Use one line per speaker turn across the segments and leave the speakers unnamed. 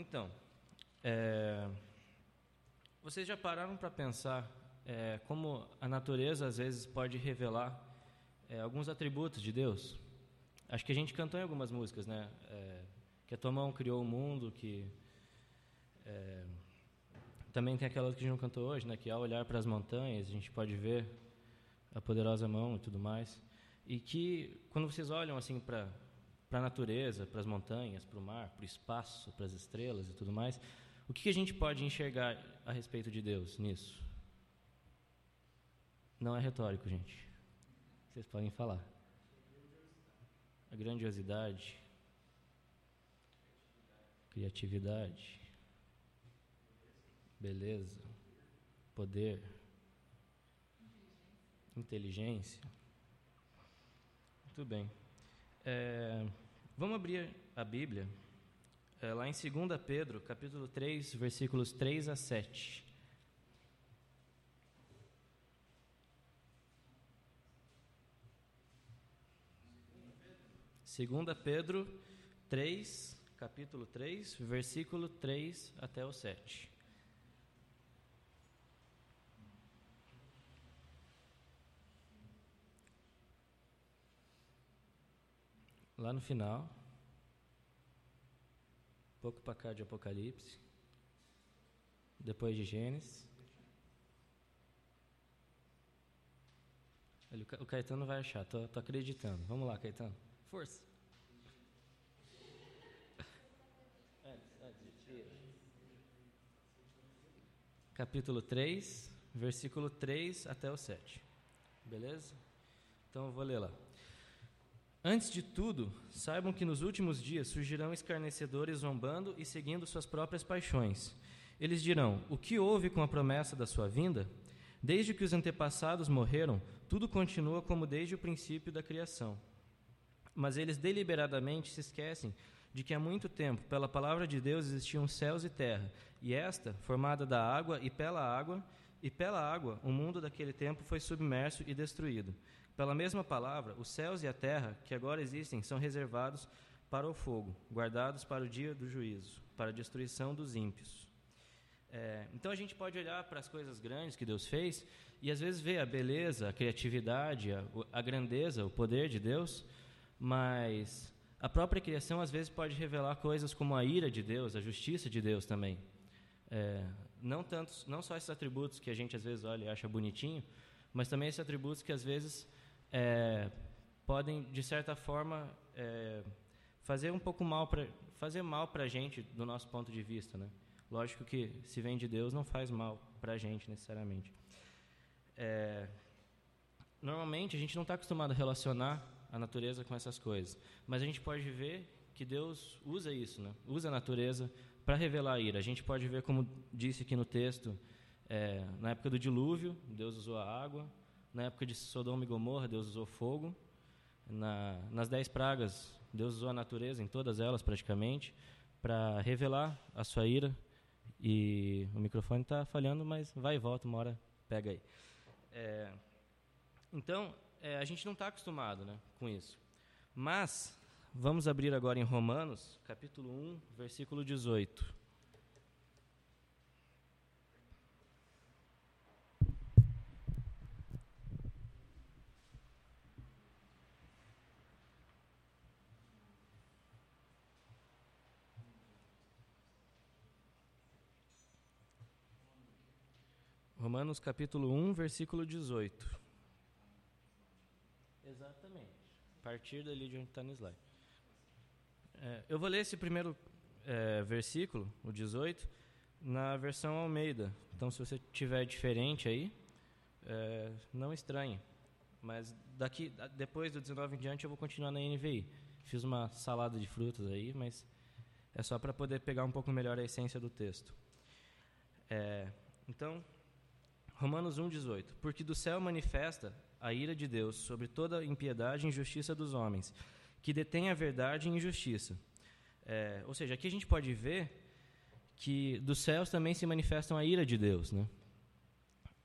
Então, é, vocês já pararam para pensar é, como a natureza às vezes pode revelar é, alguns atributos de Deus? Acho que a gente cantou em algumas músicas, né? É, que a tua mão criou o mundo, que é, também tem aquela que a gente não cantou hoje, né? Que ao olhar para as montanhas a gente pode ver a poderosa mão e tudo mais. E que quando vocês olham assim para para a natureza, para as montanhas, para o mar, para o espaço, para as estrelas e tudo mais, o que, que a gente pode enxergar a respeito de Deus nisso? Não é retórico, gente. Vocês podem falar. A grandiosidade, criatividade, beleza, poder, inteligência. Muito bem. É, vamos abrir a Bíblia é, lá em 2 Pedro, capítulo 3, versículos 3 a 7. Segunda Pedro 3, capítulo 3, versículo 3 até o 7. Lá no final, pouco para cá de Apocalipse, depois de Gênesis. O Caetano vai achar, tô, tô acreditando. Vamos lá, Caetano. Força. Capítulo 3, versículo 3 até o 7. Beleza? Então eu vou ler lá. Antes de tudo, saibam que nos últimos dias surgirão escarnecedores zombando e seguindo suas próprias paixões. Eles dirão: O que houve com a promessa da sua vinda? Desde que os antepassados morreram, tudo continua como desde o princípio da criação. Mas eles deliberadamente se esquecem de que há muito tempo, pela palavra de Deus, existiam céus e terra, e esta, formada da água e pela água, e pela água, o mundo daquele tempo foi submerso e destruído. Pela mesma palavra, os céus e a terra que agora existem são reservados para o fogo, guardados para o dia do juízo, para a destruição dos ímpios. É, então a gente pode olhar para as coisas grandes que Deus fez e às vezes ver a beleza, a criatividade, a, a grandeza, o poder de Deus, mas a própria criação às vezes pode revelar coisas como a ira de Deus, a justiça de Deus também. É, não, tantos, não só esses atributos que a gente às vezes olha e acha bonitinho, mas também esses atributos que às vezes é, podem, de certa forma, é, fazer um pouco mal para fazer mal para a gente do nosso ponto de vista, né? Lógico que se vem de Deus não faz mal para a gente necessariamente. É, normalmente a gente não está acostumado a relacionar a natureza com essas coisas, mas a gente pode ver que Deus usa isso, né? Usa a natureza para revelar a ira. A gente pode ver, como disse aqui no texto, é, na época do dilúvio, Deus usou a água. Na época de Sodoma e Gomorra, Deus usou fogo. Na, nas dez pragas, Deus usou a natureza, em todas elas praticamente, para revelar a sua ira. E o microfone está falhando, mas vai e volta, uma hora pega aí. É, então, é, a gente não está acostumado né, com isso. Mas, vamos abrir agora em Romanos, capítulo 1, versículo 18. Romanos capítulo 1, versículo 18. Exatamente. A partir dali de onde está no slide. É, eu vou ler esse primeiro é, versículo, o 18, na versão Almeida. Então, se você tiver diferente aí, é, não estranhe. Mas daqui, depois do 19 em diante, eu vou continuar na NVI. Fiz uma salada de frutas aí, mas é só para poder pegar um pouco melhor a essência do texto. É, então, Romanos 1,18. Porque do céu manifesta a ira de Deus sobre toda impiedade e injustiça dos homens, que detém a verdade e injustiça. É, ou seja, aqui a gente pode ver que dos céus também se manifestam a ira de Deus. Né?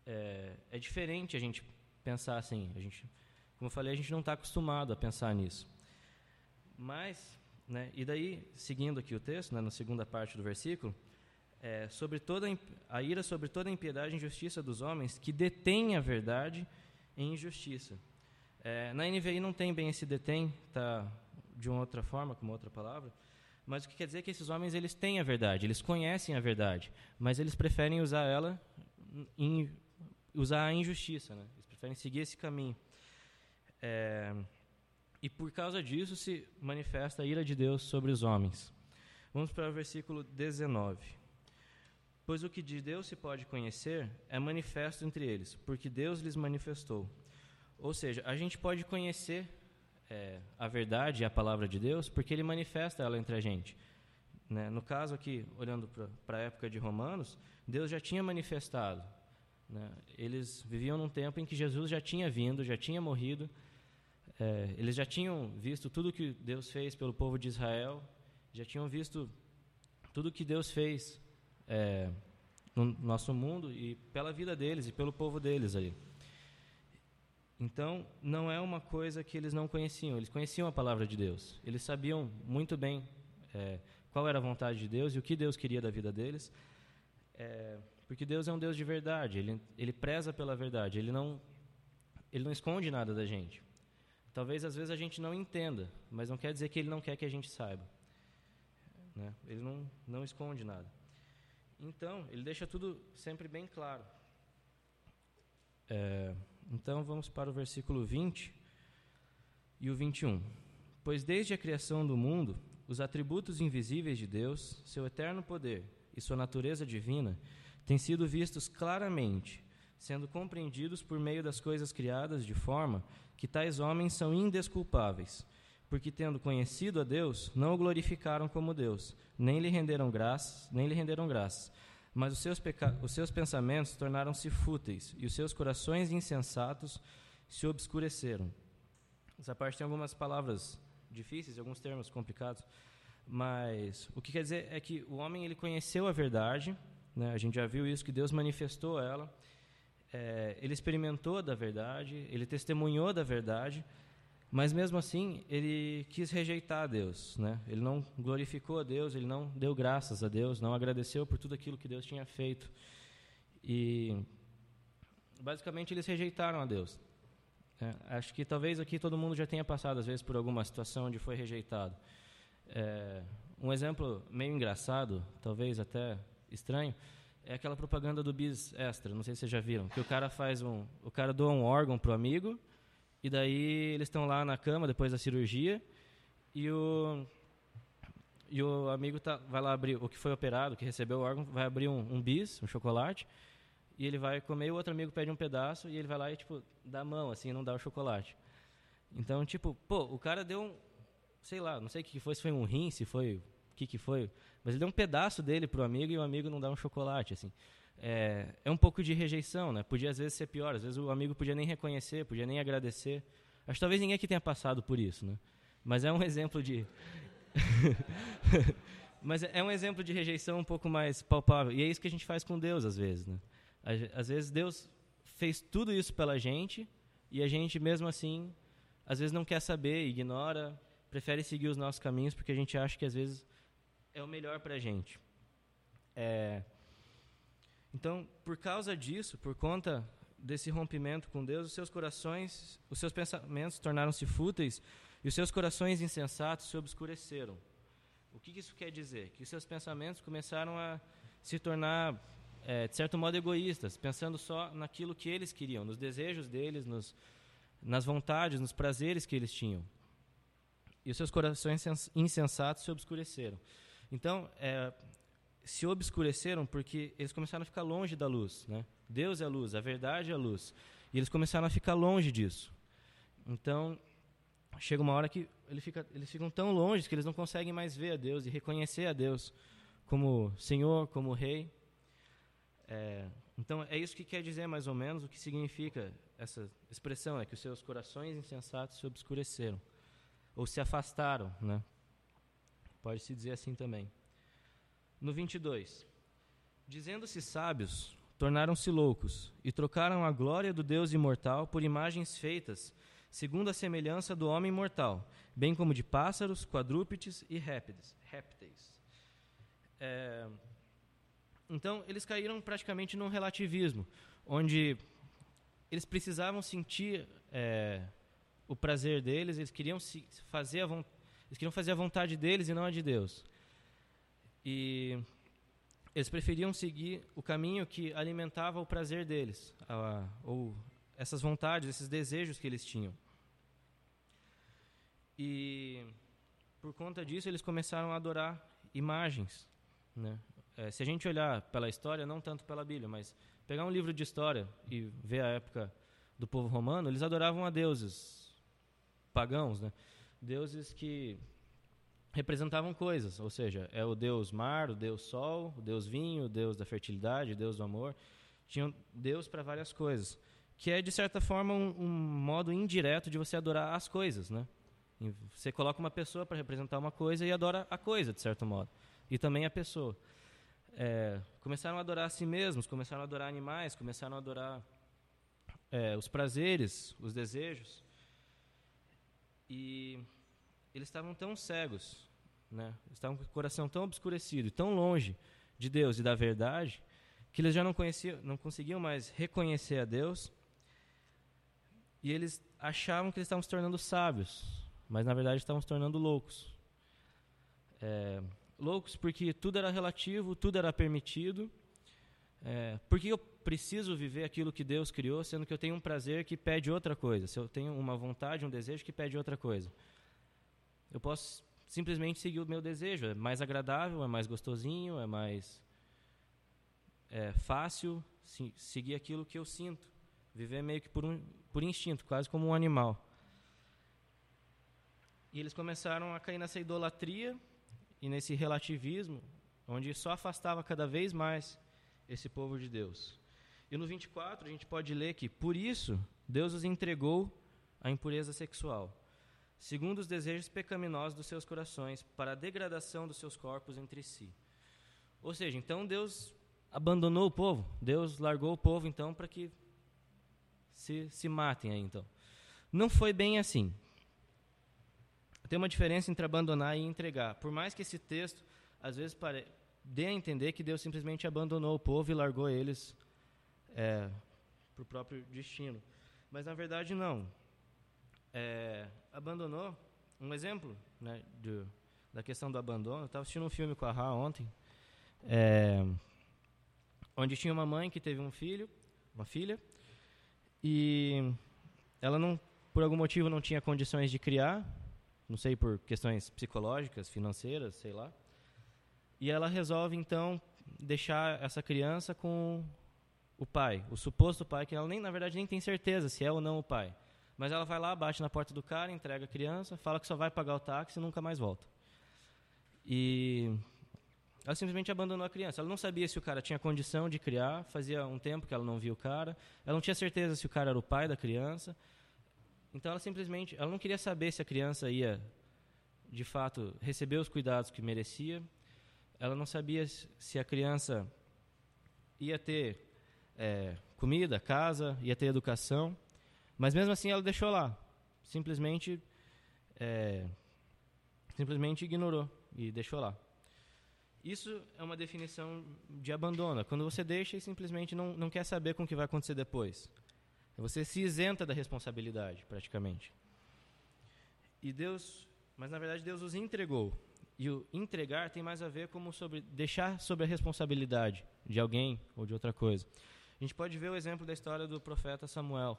É, é diferente a gente pensar assim. A gente, como eu falei, a gente não está acostumado a pensar nisso. Mas Né? E daí, seguindo aqui o texto, né, na segunda parte do versículo, é, sobre toda a ira sobre toda a impiedade e injustiça dos homens que detêm a verdade em injustiça. É, na NVI não tem bem esse detém, tá de uma outra forma, com uma outra palavra, mas o que quer dizer é que esses homens eles têm a verdade, eles conhecem a verdade, mas eles preferem usar ela em usar a injustiça, né? Eles preferem seguir esse caminho. É, e por causa disso se manifesta a ira de Deus sobre os homens. Vamos para o versículo 19. Pois o que de Deus se pode conhecer é manifesto entre eles, porque Deus lhes manifestou. Ou seja, a gente pode conhecer é, a verdade e a palavra de Deus porque Ele manifesta ela entre a gente. Né? No caso aqui, olhando para a época de Romanos, Deus já tinha manifestado. Né? Eles viviam num tempo em que Jesus já tinha vindo, já tinha morrido, é, eles já tinham visto tudo que Deus fez pelo povo de Israel, já tinham visto tudo que Deus fez é, no nosso mundo e pela vida deles e pelo povo deles ali. Então, não é uma coisa que eles não conheciam. Eles conheciam a palavra de Deus. Eles sabiam muito bem é, qual era a vontade de Deus e o que Deus queria da vida deles. É, porque Deus é um Deus de verdade. Ele, ele preza pela verdade. Ele não, ele não esconde nada da gente. Talvez às vezes a gente não entenda, mas não quer dizer que ele não quer que a gente saiba. Né? Ele não, não esconde nada. Então, ele deixa tudo sempre bem claro. É, então, vamos para o versículo 20 e o 21. Pois desde a criação do mundo, os atributos invisíveis de Deus, seu eterno poder e sua natureza divina, têm sido vistos claramente, sendo compreendidos por meio das coisas criadas, de forma que tais homens são indesculpáveis porque tendo conhecido a Deus, não o glorificaram como Deus, nem lhe renderam graças, nem lhe renderam graças. Mas os seus, os seus pensamentos tornaram-se fúteis, e os seus corações insensatos se obscureceram. Essa parte tem algumas palavras difíceis, alguns termos complicados, mas o que quer dizer é que o homem ele conheceu a verdade, né? a gente já viu isso, que Deus manifestou ela, é, ele experimentou da verdade, ele testemunhou da verdade, mas mesmo assim, ele quis rejeitar a Deus, né? Ele não glorificou a Deus, ele não deu graças a Deus, não agradeceu por tudo aquilo que Deus tinha feito. E basicamente eles rejeitaram a Deus. É, acho que talvez aqui todo mundo já tenha passado às vezes por alguma situação onde foi rejeitado. É, um exemplo meio engraçado, talvez até estranho, é aquela propaganda do Bis Extra. Não sei se vocês já viram, que o cara faz um, o cara doa um órgão pro amigo e daí eles estão lá na cama depois da cirurgia e o e o amigo tá, vai lá abrir o que foi operado, que recebeu o órgão, vai abrir um, um bis, um chocolate, e ele vai comer, o outro amigo pede um pedaço e ele vai lá e tipo dá a mão assim, não dá o chocolate. Então, tipo, pô, o cara deu um, sei lá, não sei o que foi, se foi um rim, se foi o que que foi, mas ele deu um pedaço dele pro amigo e o amigo não dá um chocolate, assim é, é um pouco de rejeição, né? Podia às vezes ser pior, às vezes o amigo podia nem reconhecer, podia nem agradecer. Acho que talvez ninguém aqui tenha passado por isso, né? Mas é um exemplo de Mas é um exemplo de rejeição um pouco mais palpável. E é isso que a gente faz com Deus às vezes, né? Às vezes Deus fez tudo isso pela gente e a gente mesmo assim às vezes não quer saber, ignora, prefere seguir os nossos caminhos porque a gente acha que às vezes é o melhor para a gente. É, então, por causa disso, por conta desse rompimento com Deus, os seus corações, os seus pensamentos tornaram-se fúteis e os seus corações insensatos se obscureceram. O que isso quer dizer? Que os seus pensamentos começaram a se tornar, é, de certo modo, egoístas, pensando só naquilo que eles queriam, nos desejos deles, nos, nas vontades, nos prazeres que eles tinham. E os seus corações insensatos se obscureceram. Então, é, se obscureceram porque eles começaram a ficar longe da luz. Né? Deus é a luz, a verdade é a luz. E eles começaram a ficar longe disso. Então, chega uma hora que ele fica, eles ficam tão longe que eles não conseguem mais ver a Deus e reconhecer a Deus como Senhor, como Rei. É, então, é isso que quer dizer mais ou menos o que significa essa expressão, é que os seus corações insensatos se obscureceram, ou se afastaram, né? Pode-se dizer assim também. No 22. Dizendo-se sábios, tornaram-se loucos e trocaram a glória do Deus imortal por imagens feitas, segundo a semelhança do homem mortal, bem como de pássaros, quadrúpedes e répteis. É, então, eles caíram praticamente num relativismo, onde eles precisavam sentir é, o prazer deles, eles queriam fazer a eles queriam fazer a vontade deles e não a de Deus. E eles preferiam seguir o caminho que alimentava o prazer deles, ou essas vontades, esses desejos que eles tinham. E por conta disso eles começaram a adorar imagens, né? É, se a gente olhar pela história, não tanto pela Bíblia, mas pegar um livro de história e ver a época do povo romano, eles adoravam a deuses pagãos, né? Deuses que representavam coisas, ou seja, é o deus mar, o deus sol, o deus vinho, o deus da fertilidade, o deus do amor. Tinham deus para várias coisas, que é de certa forma um, um, modo indireto de você adorar as coisas, né? Você coloca uma pessoa para representar uma coisa e adora a coisa de certo modo, e também a pessoa. É, começaram a adorar a si mesmos, começaram a adorar animais, começaram a adorar é, os prazeres, os desejos. E eles estavam tão cegos, né? estavam com o coração tão obscurecido, tão longe de Deus e da verdade, que eles já não conheciam, não conseguiam mais reconhecer a Deus. E eles achavam que eles estavam se tornando sábios, mas na verdade estavam se tornando loucos. É, loucos porque tudo era relativo, tudo era permitido. É, por que eu preciso viver aquilo que Deus criou, sendo que eu tenho um prazer que pede outra coisa? Se eu tenho uma vontade, um desejo que pede outra coisa, eu posso simplesmente seguir o meu desejo. É mais agradável, é mais gostosinho, é mais é, fácil seguir aquilo que eu sinto. Viver meio que por, um, por instinto, quase como um animal. E eles começaram a cair nessa idolatria e nesse relativismo, onde só afastava cada vez mais esse povo de Deus. E no 24 a gente pode ler que, por isso, Deus os entregou à impureza sexual, segundo os desejos pecaminosos dos seus corações, para a degradação dos seus corpos entre si. Ou seja, então Deus abandonou o povo, Deus largou o povo então para que se, se matem aí então. Não foi bem assim. Tem uma diferença entre abandonar e entregar. Por mais que esse texto, às vezes, pare... dê a entender que Deus simplesmente abandonou o povo e largou eles é, para o próprio destino. Mas, na verdade, não. É, abandonou, um exemplo né, da questão do abandono, eu estava assistindo um filme com a Ra ontem, é, onde tinha uma mãe que teve um filho, uma filha, e ela não, por algum motivo não tinha condições de criar, não sei por questões psicológicas, financeiras, sei lá. E ela resolve então deixar essa criança com o pai, o suposto pai, que ela nem na verdade nem tem certeza se é ou não o pai. Mas ela vai lá, bate na porta do cara, entrega a criança, fala que só vai pagar o táxi e nunca mais volta. E ela simplesmente abandonou a criança. Ela não sabia se o cara tinha condição de criar, fazia um tempo que ela não via o cara. Ela não tinha certeza se o cara era o pai da criança. Então ela simplesmente, ela não queria saber se a criança ia, de fato, receber os cuidados que merecia. Ela não sabia se a criança ia ter é, comida, casa, ia ter educação. Mas mesmo assim ela deixou lá, simplesmente, é, simplesmente ignorou e deixou lá. Isso é uma definição de abandono, quando você deixa e simplesmente não, não quer saber com o que vai acontecer depois. Você se isenta da responsabilidade, praticamente. E Deus, mas na verdade Deus os entregou. E o entregar tem mais a ver como sobre deixar sobre a responsabilidade de alguém ou de outra coisa. A gente pode ver o exemplo da história do profeta Samuel,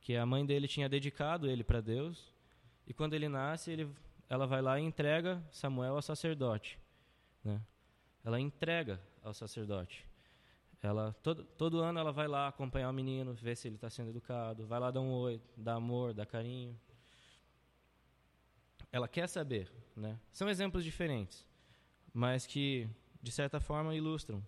que a mãe dele tinha dedicado ele para Deus, e quando ele nasce, ele, ela vai lá e entrega Samuel ao sacerdote. Né? Ela entrega ao sacerdote. Ela todo, todo ano ela vai lá acompanhar o menino, ver se ele está sendo educado, vai lá dar um oi, dar amor, dar carinho. Ela quer saber, né? São exemplos diferentes, mas que de certa forma ilustram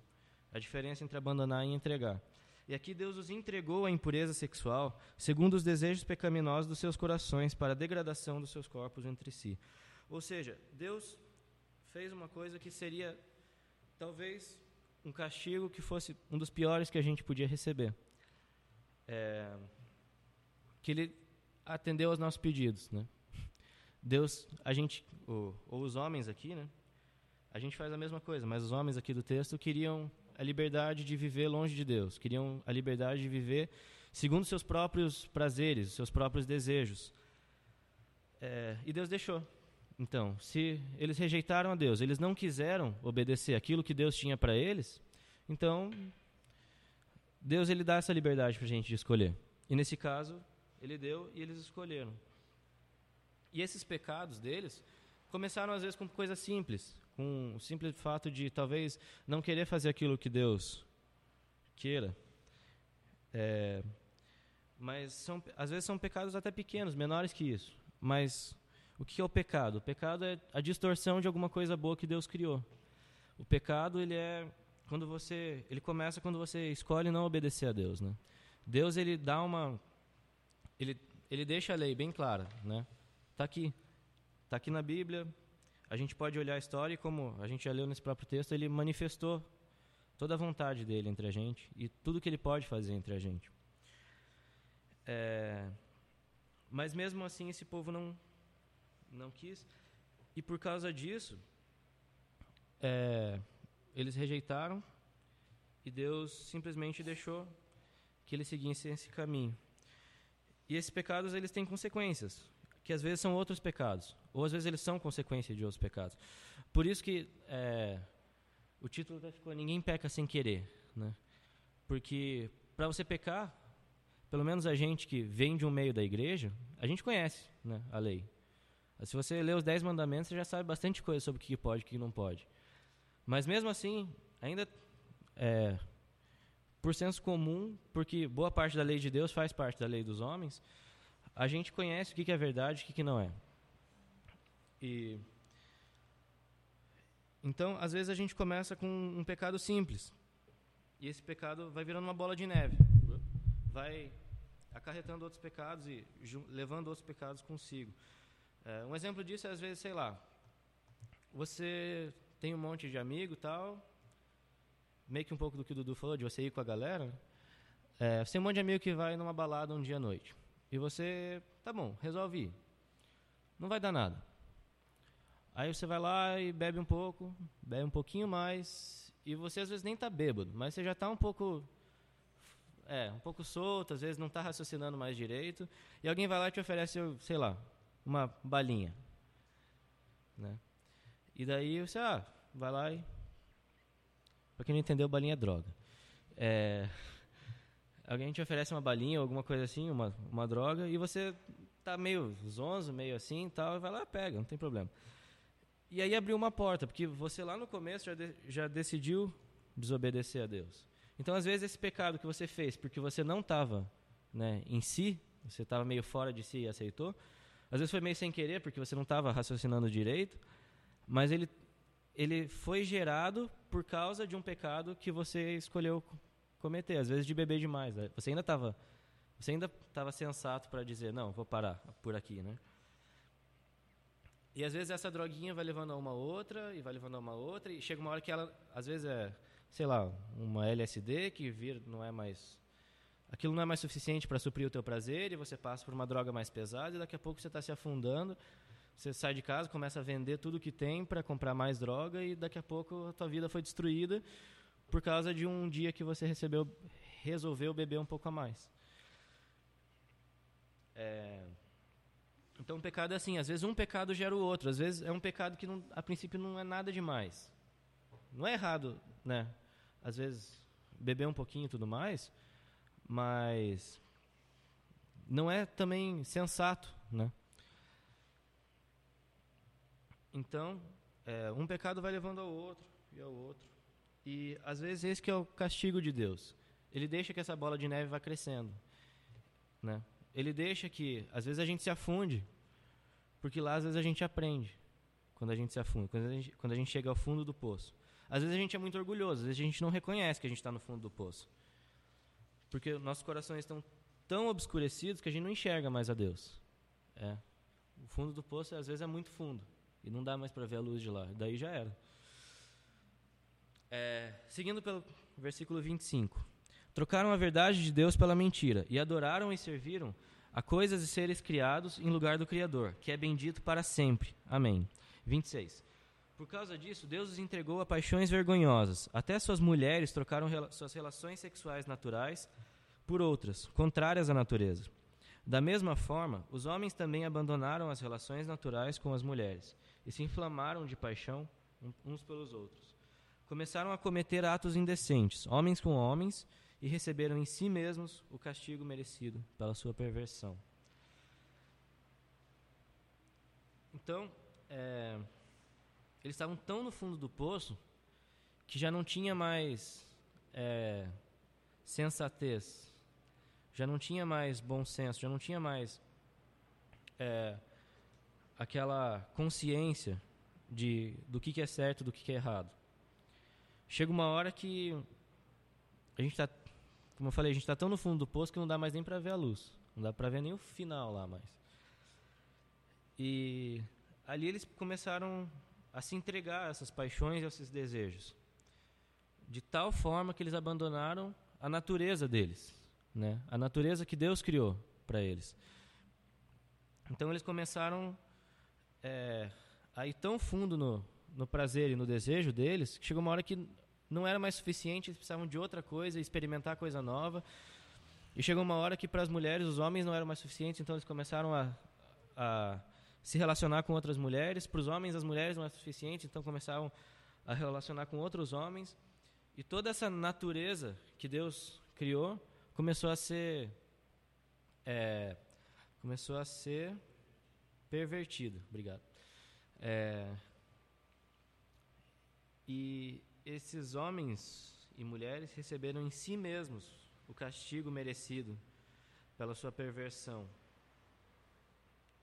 a diferença entre abandonar e entregar. E aqui Deus os entregou à impureza sexual, segundo os desejos pecaminosos dos seus corações, para a degradação dos seus corpos entre si. Ou seja, Deus fez uma coisa que seria talvez um castigo que fosse um dos piores que a gente podia receber. É, que ele atendeu aos nossos pedidos, né? Deus, a gente, ou, ou os homens aqui, né? A gente faz a mesma coisa, mas os homens aqui do texto queriam a liberdade de viver longe de Deus, queriam a liberdade de viver segundo seus próprios prazeres, seus próprios desejos. É, e Deus deixou. Então, se eles rejeitaram a Deus, eles não quiseram obedecer aquilo que Deus tinha para eles, então Deus ele dá essa liberdade para a gente de escolher. E nesse caso, ele deu e eles escolheram. E esses pecados deles começaram às vezes com coisas simples, com o simples fato de talvez não querer fazer aquilo que Deus queira. É, mas são, às vezes são pecados até pequenos, menores que isso. Mas o que é o pecado? O pecado é a distorção de alguma coisa boa que Deus criou. O pecado ele é quando você, ele começa quando você escolhe não obedecer a Deus, né? Deus ele dá uma, ele ele deixa a lei bem clara, né? Tá aqui, tá aqui na Bíblia. A gente pode olhar a história e como a gente já leu nesse próprio texto, ele manifestou toda a vontade dele entre a gente e tudo que ele pode fazer entre a gente. É, mas mesmo assim esse povo não não quis e por causa disso é, eles rejeitaram e Deus simplesmente deixou que eles seguissem esse caminho. E esses pecados eles têm consequências, que às vezes são outros pecados, ou às vezes eles são consequência de outros pecados. Por isso que é, o título até ficou Ninguém peca sem querer, né? Porque para você pecar, pelo menos a gente que vem de um meio da igreja, a gente conhece né, a lei. Se você lê os Dez Mandamentos, você já sabe bastante coisa sobre o que pode e o que não pode. Mas mesmo assim, ainda é, por senso comum, porque boa parte da lei de Deus faz parte da lei dos homens, a gente conhece o que é verdade e o que não é. E então, às vezes a gente começa com um pecado simples. E esse pecado vai virando uma bola de neve. Vai acarretando outros pecados e levando outros pecados consigo. É, um exemplo disso é, às vezes, sei lá, você tem um monte de amigo tal, meio que um pouco do que o Dudu falou, de você ir com a galera, né? é, você tem um monte de amigo que vai numa balada um dia à noite. E você, tá bom, resolve ir. Não vai dar nada. Aí você vai lá e bebe um pouco, bebe um pouquinho mais, e você às vezes nem tá bêbado, mas você já está um pouco é, um pouco solto, às vezes não está raciocinando mais direito, e alguém vai lá e te oferece, sei lá, uma balinha. Né? E daí você, ah, vai lá e Pra quem não entendeu, balinha é droga. É, alguém te oferece uma balinha ou alguma coisa assim, uma, uma droga, e você tá meio zonzo, meio assim e tal, e vai lá pega, não tem problema. E aí abriu uma porta, porque você lá no começo já, de, já decidiu desobedecer a Deus. Então, às vezes, esse pecado que você fez porque você não estava né, em si, você estava meio fora de si e aceitou, às vezes foi meio sem querer, porque você não estava raciocinando direito, mas ele ele foi gerado por causa de um pecado que você escolheu cometer, às vezes de beber demais. Né? Você ainda estava você ainda estava sensato para dizer, não, vou parar por aqui, né? E às vezes essa droguinha vai levando a uma outra, e vai levando a uma outra, e chega uma hora que ela, às vezes é, sei lá, uma LSD que vir não é mais aquilo não é mais suficiente para suprir o teu prazer e você passa por uma droga mais pesada e daqui a pouco você está se afundando você sai de casa, começa a vender tudo que tem para comprar mais droga e daqui a pouco a tua vida foi destruída por causa de um dia que você recebeu, resolveu beber um pouco a mais. É, então o pecado é assim, às vezes um pecado gera o outro, às vezes é um pecado que não, a princípio não é nada demais. Não é errado, né? Às vezes beber um pouquinho e tudo mais, mas não é também sensato, né? Então, é, um pecado vai levando ao outro e ao outro. E às vezes esse que é o castigo de Deus. Ele deixa que essa bola de neve vá crescendo, né? Ele deixa que às vezes a gente se afunde, porque lá às vezes a gente aprende quando a gente se afunda, quando a gente, quando a gente chega ao fundo do poço. Às vezes a gente é muito orgulhoso, às vezes a gente não reconhece que a gente está no fundo do poço, porque nossos corações estão tão obscurecidos que a gente não enxerga mais a Deus. É. O fundo do poço às vezes é muito fundo. E não dá mais para ver a luz de lá. Daí já era. É, seguindo pelo versículo 25. Trocaram a verdade de Deus pela mentira e adoraram e serviram a coisas e seres criados em lugar do Criador, que é bendito para sempre. Amém. 26. Por causa disso, Deus os entregou a paixões vergonhosas. Até suas mulheres trocaram rela suas relações sexuais naturais por outras, contrárias à natureza. Da mesma forma, os homens também abandonaram as relações naturais com as mulheres e se inflamaram de paixão uns pelos outros. Começaram a cometer atos indecentes, homens com homens, e receberam em si mesmos o castigo merecido pela sua perversão. Então, é, eles estavam tão no fundo do poço que já não tinha mais é, sensatez, já não tinha mais bom senso, já não tinha mais é, aquela consciência de do que, que é certo, do que, que é errado. Chega uma hora que a gente está como eu falei, a gente está tão no fundo do poço que não dá mais nem para ver a luz. Não dá para ver nem o final lá mais. E ali eles começaram a se entregar a essas paixões e a esses desejos. De tal forma que eles abandonaram a natureza deles. Né? A natureza que Deus criou para eles. Então eles começaram é, a ir tão fundo no, no prazer e no desejo deles que chegou uma hora que não era mais suficiente, eles precisavam de outra coisa, experimentar coisa nova. E chegou uma hora que para as mulheres os homens não eram mais suficientes, então eles começaram a, a se relacionar com outras mulheres. Para os homens as mulheres não eram suficientes, então começaram a relacionar com outros homens. E toda essa natureza que Deus criou começou a ser é, começou a ser pervertida. Obrigado. É, e esses homens e mulheres receberam em si mesmos o castigo merecido pela sua perversão.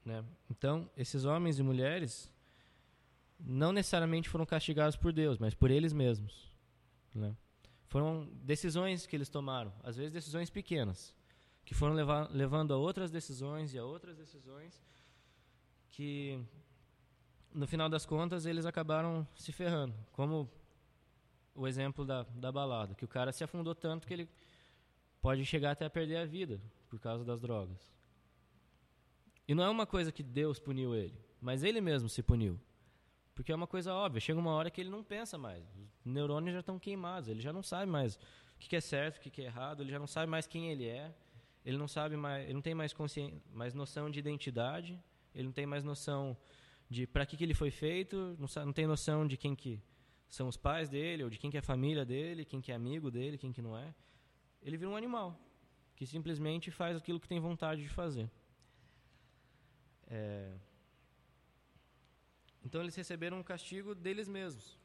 Né? Então, esses homens e mulheres não necessariamente foram castigados por Deus, mas por eles mesmos. Né? Foram decisões que eles tomaram, às vezes decisões pequenas, que foram levar, levando a outras decisões e a outras decisões que, no final das contas, eles acabaram se ferrando. Como o exemplo da, da balada, que o cara se afundou tanto que ele pode chegar até a perder a vida por causa das drogas. E não é uma coisa que Deus puniu ele, mas ele mesmo se puniu. Porque é uma coisa óbvia, chega uma hora que ele não pensa mais. Os neurônios já estão queimados, ele já não sabe mais o que é certo, o que é errado, ele já não sabe mais quem ele é, ele não sabe mais, ele não tem mais mais noção de identidade, ele não tem mais noção de para que, que ele foi feito, não, não tem noção de quem que são os pais dele, ou de quem que é a família dele, quem que é amigo dele, quem que não é. Ele vira um animal que simplesmente faz aquilo que tem vontade de fazer. É... Então eles receberam um castigo deles mesmos.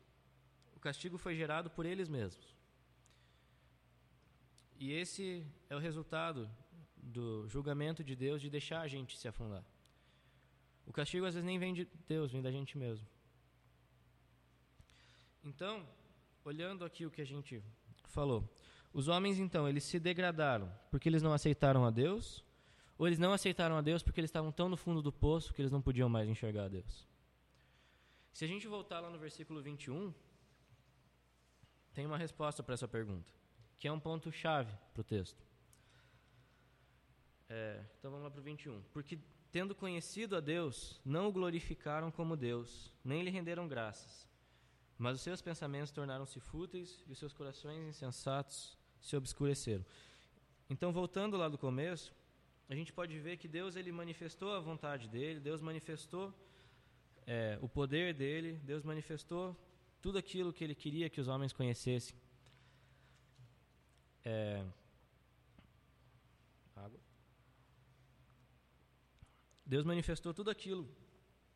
O castigo foi gerado por eles mesmos. E esse é o resultado do julgamento de Deus de deixar a gente se afundar. O castigo às vezes nem vem de Deus, vem da gente mesmo. Então, olhando aqui o que a gente falou, os homens então, eles se degradaram porque eles não aceitaram a Deus, ou eles não aceitaram a Deus porque eles estavam tão no fundo do poço que eles não podiam mais enxergar a Deus. Se a gente voltar lá no versículo 21, tem uma resposta para essa pergunta, que é um ponto chave para o texto. É, então vamos lá para o 21. Porque tendo conhecido a Deus, não o glorificaram como Deus, nem lhe renderam graças mas os seus pensamentos tornaram-se fúteis e os seus corações insensatos se obscureceram. Então, voltando lá do começo, a gente pode ver que Deus ele manifestou a vontade dele, Deus manifestou é, o poder dele, Deus manifestou tudo aquilo que ele queria que os homens conhecessem. É, água. Deus manifestou tudo aquilo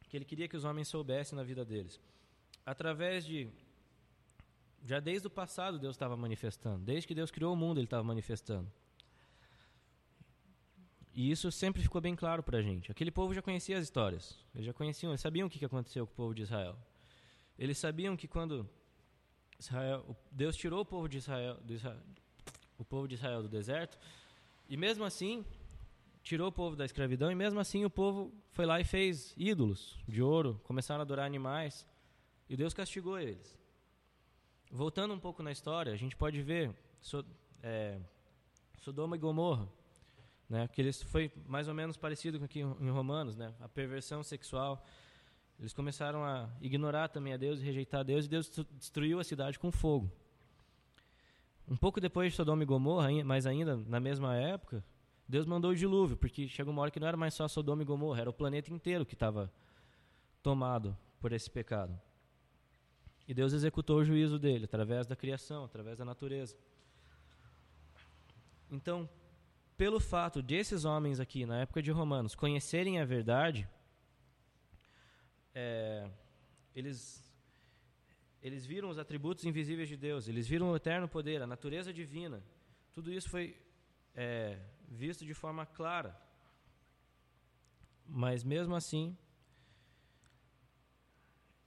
que ele queria que os homens soubessem na vida deles através de. Já desde o passado Deus estava manifestando. Desde que Deus criou o mundo, Ele estava manifestando. E isso sempre ficou bem claro para a gente. Aquele povo já conhecia as histórias. Eles já conheciam, eles sabiam o que aconteceu com o povo de Israel. Eles sabiam que quando Israel, Deus tirou o povo de Israel, Israel, o povo de Israel do deserto, e mesmo assim tirou o povo da escravidão, e mesmo assim o povo foi lá e fez ídolos de ouro, começaram a adorar animais. E Deus castigou eles. Voltando um pouco na história, a gente pode ver so, é, Sodoma e Gomorra. né? Que eles foi mais ou menos parecido com aqui em Romanos, né? A perversão sexual. Eles começaram a ignorar também a Deus e rejeitar a Deus e Deus destruiu a cidade com fogo. Um pouco depois de Sodoma e Gomorra, mas ainda na mesma época, Deus mandou o dilúvio, porque chegou uma hora que não era mais só Sodoma e Gomorra, era o planeta inteiro que estava tomado por esse pecado. E Deus executou o juízo dele através da criação, através da natureza. Então, pelo fato de esses homens aqui, na época de Romanos, conhecerem a verdade, é, eles, eles viram os atributos invisíveis de Deus, eles viram o eterno poder, a natureza divina. Tudo isso foi é, visto de forma clara. Mas mesmo assim,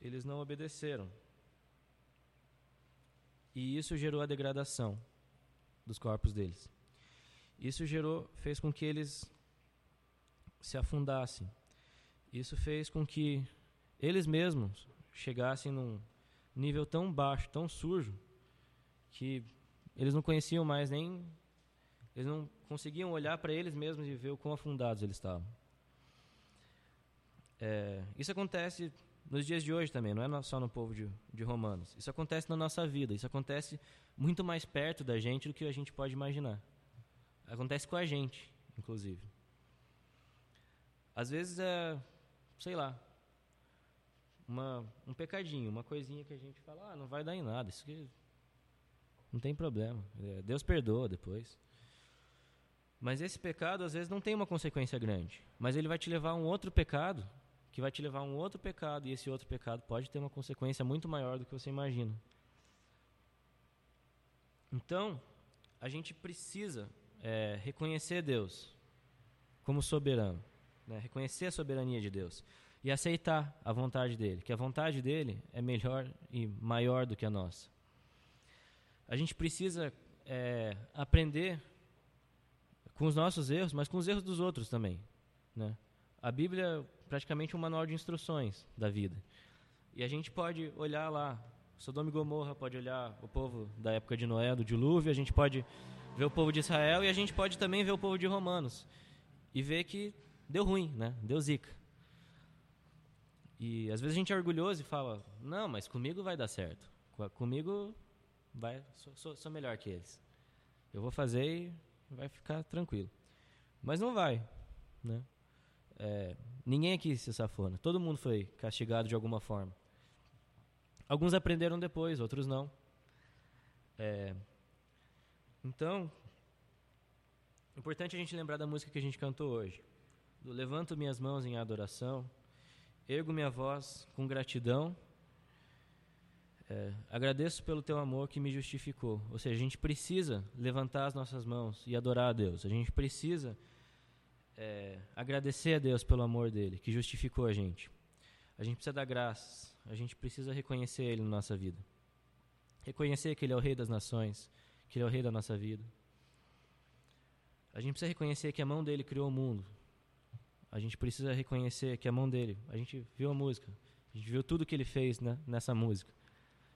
eles não obedeceram. E isso gerou a degradação dos corpos deles. Isso gerou, fez com que eles se afundassem. Isso fez com que eles mesmos chegassem num nível tão baixo, tão sujo, que eles não conheciam mais nem. Eles não conseguiam olhar para eles mesmos e ver o quão afundados eles estavam. É, isso acontece nos dias de hoje também, não é só no povo de, de Romanos. Isso acontece na nossa vida, isso acontece muito mais perto da gente do que a gente pode imaginar. Acontece com a gente, inclusive. Às vezes é, sei lá, uma, um pecadinho, uma coisinha que a gente fala, ah, não vai dar em nada, isso não tem problema. É, Deus perdoa depois. Mas esse pecado às vezes não tem uma consequência grande, mas ele vai te levar a um outro pecado, que vai te levar a um outro pecado, e esse outro pecado pode ter uma consequência muito maior do que você imagina. Então, a gente precisa é, reconhecer Deus como soberano, né? reconhecer a soberania de Deus e aceitar a vontade dele, que a vontade dele é melhor e maior do que a nossa. A gente precisa é, aprender com os nossos erros, mas com os erros dos outros também. Né? A Bíblia é praticamente um manual de instruções da vida. E a gente pode olhar lá, Sodoma e Gomorra, pode olhar o povo da época de Noé, do dilúvio, a gente pode ver o povo de Israel e a gente pode também ver o povo de Romanos e ver que deu ruim, né? Deu zica. E às vezes a gente é orgulhoso e fala: "Não, mas comigo vai dar certo. Comigo vai sou, sou, sou melhor que eles. Eu vou fazer vai ficar tranquilo." Mas não vai, né? É, ninguém aqui se safou, né? Todo mundo foi castigado de alguma forma. Alguns aprenderam depois, outros não. É, então, importante a gente lembrar da música que a gente cantou hoje. Do Levanto minhas mãos em adoração, ergo minha voz com gratidão, é, agradeço pelo teu amor que me justificou. Ou seja, a gente precisa levantar as nossas mãos e adorar a Deus. A gente precisa é, agradecer a Deus pelo amor dele, que justificou a gente. A gente precisa dar graças. A gente precisa reconhecer Ele na nossa vida. Reconhecer que Ele é o Rei das Nações que Ele é o rei da nossa vida. A gente precisa reconhecer que a mão dele criou o mundo. A gente precisa reconhecer que a mão dele. A gente viu a música. A gente viu tudo que ele fez né, nessa música.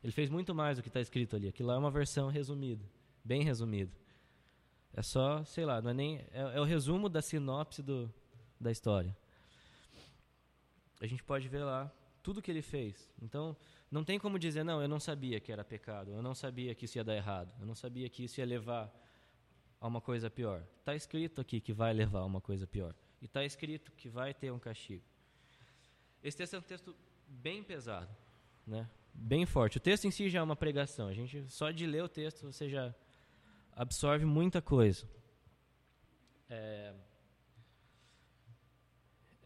Ele fez muito mais do que está escrito ali. Aquilo lá é uma versão resumida, bem resumida. É só, sei lá, não é nem é, é o resumo da sinopse do, da história. A gente pode ver lá tudo que ele fez. Então, não tem como dizer, não, eu não sabia que era pecado, eu não sabia que isso ia dar errado, eu não sabia que isso ia levar a uma coisa pior. Está escrito aqui que vai levar a uma coisa pior. E está escrito que vai ter um castigo. Esse texto é um texto bem pesado, né? Bem forte. O texto em si já é uma pregação. A gente só de ler o texto você já absorve muita coisa. É,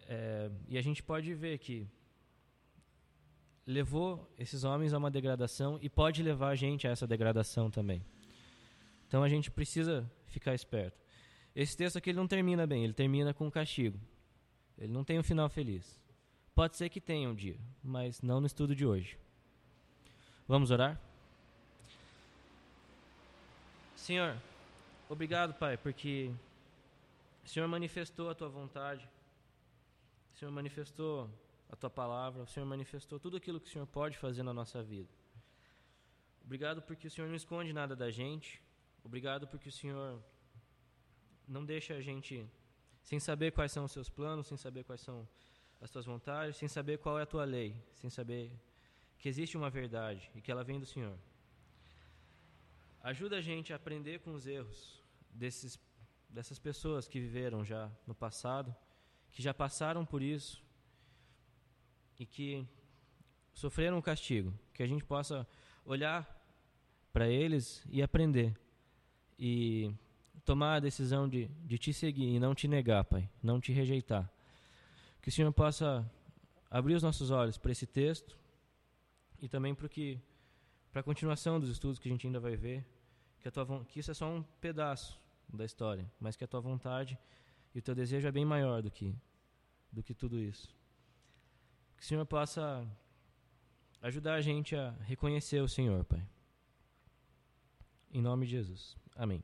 é, e a gente pode ver que levou esses homens a uma degradação e pode levar a gente a essa degradação também. Então a gente precisa ficar esperto. Esse texto aqui ele não termina bem, ele termina com um castigo. Ele não tem um final feliz. Pode ser que tenha um dia, mas não no estudo de hoje. Vamos orar? Senhor, obrigado, Pai, porque o Senhor manifestou a tua vontade. O Senhor manifestou a tua palavra, o Senhor manifestou tudo aquilo que o Senhor pode fazer na nossa vida. Obrigado porque o Senhor não esconde nada da gente. Obrigado porque o Senhor não deixa a gente sem saber quais são os seus planos, sem saber quais são as tuas vontades, sem saber qual é a tua lei, sem saber que existe uma verdade e que ela vem do Senhor. Ajuda a gente a aprender com os erros desses, dessas pessoas que viveram já no passado, que já passaram por isso e que sofreram um castigo, que a gente possa olhar para eles e aprender e tomar a decisão de, de te seguir e não te negar, Pai, não te rejeitar. Que o Senhor possa abrir os nossos olhos para esse texto e também para que para a continuação dos estudos que a gente ainda vai ver, que, a tua, que isso é só um pedaço da história, mas que a tua vontade e o teu desejo é bem maior do que do que tudo isso. Que o Senhor possa ajudar a gente a reconhecer o Senhor, Pai. Em nome de Jesus. Amém.